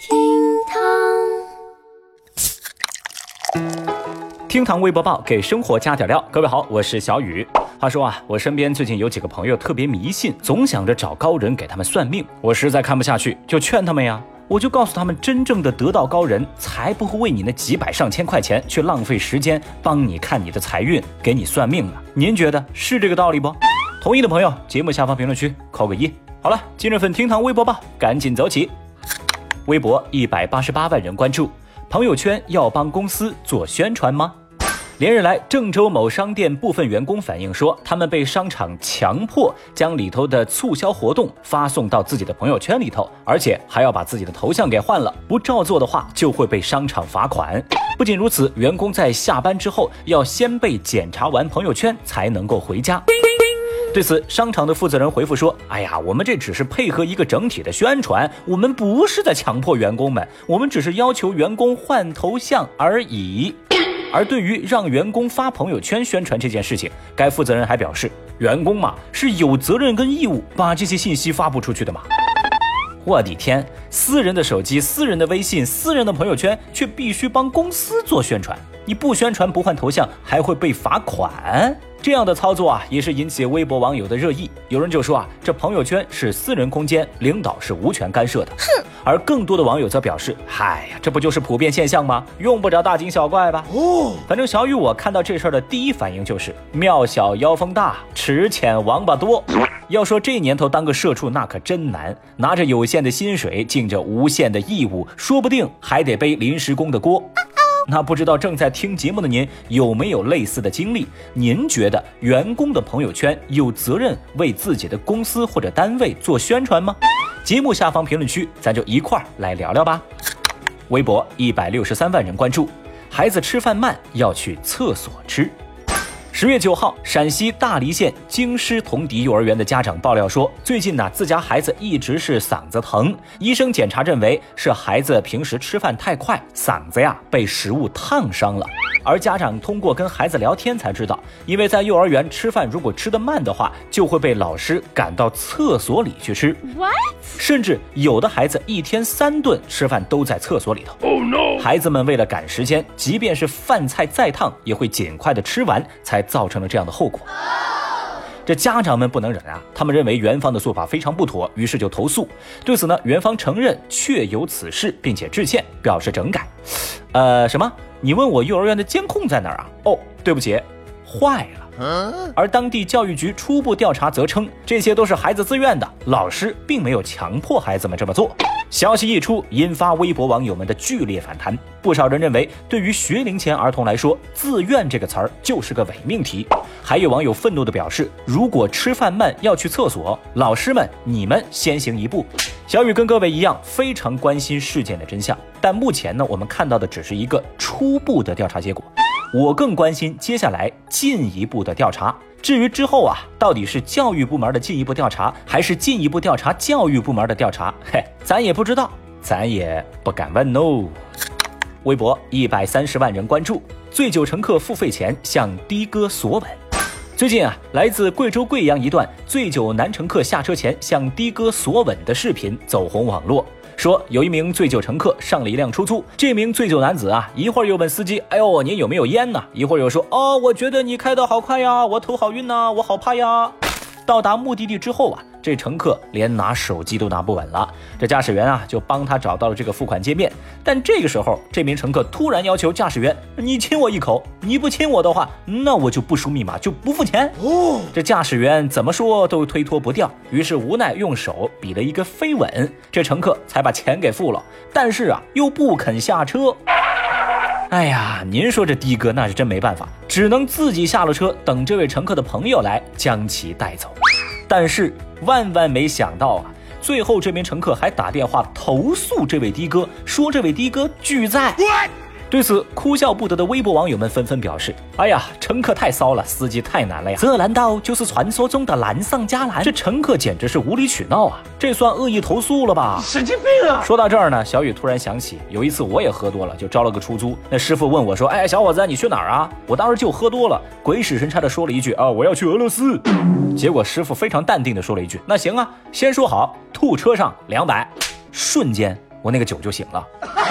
厅堂，厅堂微博报给生活加点料。各位好，我是小雨。话说啊，我身边最近有几个朋友特别迷信，总想着找高人给他们算命。我实在看不下去，就劝他们呀。我就告诉他们，真正的得道高人才不会为你那几百上千块钱去浪费时间帮你看你的财运，给你算命呢。您觉得是这个道理不？同意的朋友，节目下方评论区扣个一。好了，今日份厅堂微博报赶紧走起。微博一百八十八万人关注，朋友圈要帮公司做宣传吗？连日来，郑州某商店部分员工反映说，他们被商场强迫将里头的促销活动发送到自己的朋友圈里头，而且还要把自己的头像给换了，不照做的话就会被商场罚款。不仅如此，员工在下班之后要先被检查完朋友圈才能够回家。对此，商场的负责人回复说：“哎呀，我们这只是配合一个整体的宣传，我们不是在强迫员工们，我们只是要求员工换头像而已。”而对于让员工发朋友圈宣传这件事情，该负责人还表示：“员工嘛是有责任跟义务把这些信息发布出去的嘛。”我的天，私人的手机、私人的微信、私人的朋友圈，却必须帮公司做宣传，你不宣传不换头像，还会被罚款。这样的操作啊，也是引起微博网友的热议。有人就说啊，这朋友圈是私人空间，领导是无权干涉的。哼！而更多的网友则表示，嗨呀，这不就是普遍现象吗？用不着大惊小怪吧？哦，反正小雨我看到这事儿的第一反应就是，庙小妖风大，池浅王八多。要说这年头当个社畜那可真难，拿着有限的薪水，尽着无限的义务，说不定还得背临时工的锅。那不知道正在听节目的您有没有类似的经历？您觉得员工的朋友圈有责任为自己的公司或者单位做宣传吗？节目下方评论区，咱就一块儿来聊聊吧。微博一百六十三万人关注，孩子吃饭慢要去厕所吃。十月九号，陕西大荔县京师同迪幼儿园的家长爆料说，最近呢，自家孩子一直是嗓子疼，医生检查认为是孩子平时吃饭太快，嗓子呀被食物烫伤了。而家长通过跟孩子聊天才知道，因为在幼儿园吃饭如果吃得慢的话，就会被老师赶到厕所里去吃。What？甚至有的孩子一天三顿吃饭都在厕所里头。Oh no！孩子们为了赶时间，即便是饭菜再烫，也会尽快的吃完，才造成了这样的后果。这家长们不能忍啊！他们认为园方的做法非常不妥，于是就投诉。对此呢，园方承认确有此事，并且致歉，表示整改。呃，什么？你问我幼儿园的监控在哪儿啊？哦，对不起，坏了。而当地教育局初步调查则称，这些都是孩子自愿的，老师并没有强迫孩子们这么做。消息一出，引发微博网友们的剧烈反弹。不少人认为，对于学龄前儿童来说，“自愿”这个词儿就是个伪命题。还有网友愤怒地表示：“如果吃饭慢要去厕所，老师们你们先行一步。”小雨跟各位一样，非常关心事件的真相。但目前呢，我们看到的只是一个初步的调查结果。我更关心接下来进一步的调查。至于之后啊，到底是教育部门的进一步调查，还是进一步调查教育部门的调查？嘿，咱也不知道，咱也不敢问哦。微博一百三十万人关注，醉酒乘客付费前向的哥索吻。最近啊，来自贵州贵阳一段醉酒男乘客下车前向的哥索吻的视频走红网络。说有一名醉酒乘客上了一辆出租，这名醉酒男子啊，一会儿又问司机：“哎呦，您有没有烟呢？”一会儿又说：“哦，我觉得你开的好快呀，我头好晕呐，我好怕呀。”到达目的地之后啊。这乘客连拿手机都拿不稳了，这驾驶员啊就帮他找到了这个付款界面。但这个时候，这名乘客突然要求驾驶员：“你亲我一口，你不亲我的话，那我就不输密码，就不付钱。”哦，这驾驶员怎么说都推脱不掉，于是无奈用手比了一个飞吻，这乘客才把钱给付了。但是啊，又不肯下车。哎呀，您说这的哥那是真没办法，只能自己下了车，等这位乘客的朋友来将其带走。但是万万没想到啊，最后这名乘客还打电话投诉这位的哥，说这位的哥拒载。对此，哭笑不得的微博网友们纷纷表示：“哎呀，乘客太骚了，司机太难了呀！这难道就是传说中的难上加难？这乘客简直是无理取闹啊！这算恶意投诉了吧？神经病啊！”说到这儿呢，小雨突然想起，有一次我也喝多了，就招了个出租。那师傅问我说：“哎，小伙子，你去哪儿啊？”我当时就喝多了，鬼使神差的说了一句：“啊，我要去俄罗斯。”结果师傅非常淡定的说了一句：“那行啊，先说好，吐车上两百。”瞬间。我那个酒就醒了。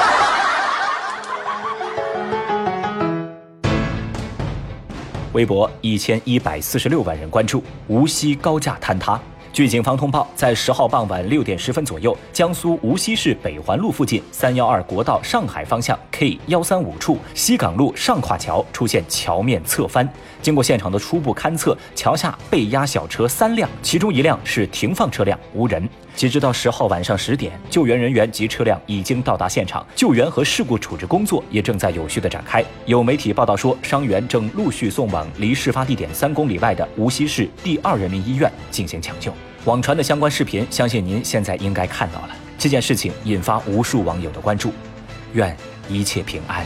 微博一千一百四十六万人关注无锡高架坍塌。据警方通报，在十号傍晚六点十分左右，江苏无锡市北环路附近三幺二国道上海方向 K 幺三五处西港路上跨桥出现桥面侧翻。经过现场的初步勘测，桥下被压小车三辆，其中一辆是停放车辆，无人。截止到十号晚上十点，救援人员及车辆已经到达现场，救援和事故处置工作也正在有序的展开。有媒体报道说，伤员正陆续送往离事发地点三公里外的无锡市第二人民医院进行抢救。网传的相关视频，相信您现在应该看到了。这件事情引发无数网友的关注，愿一切平安。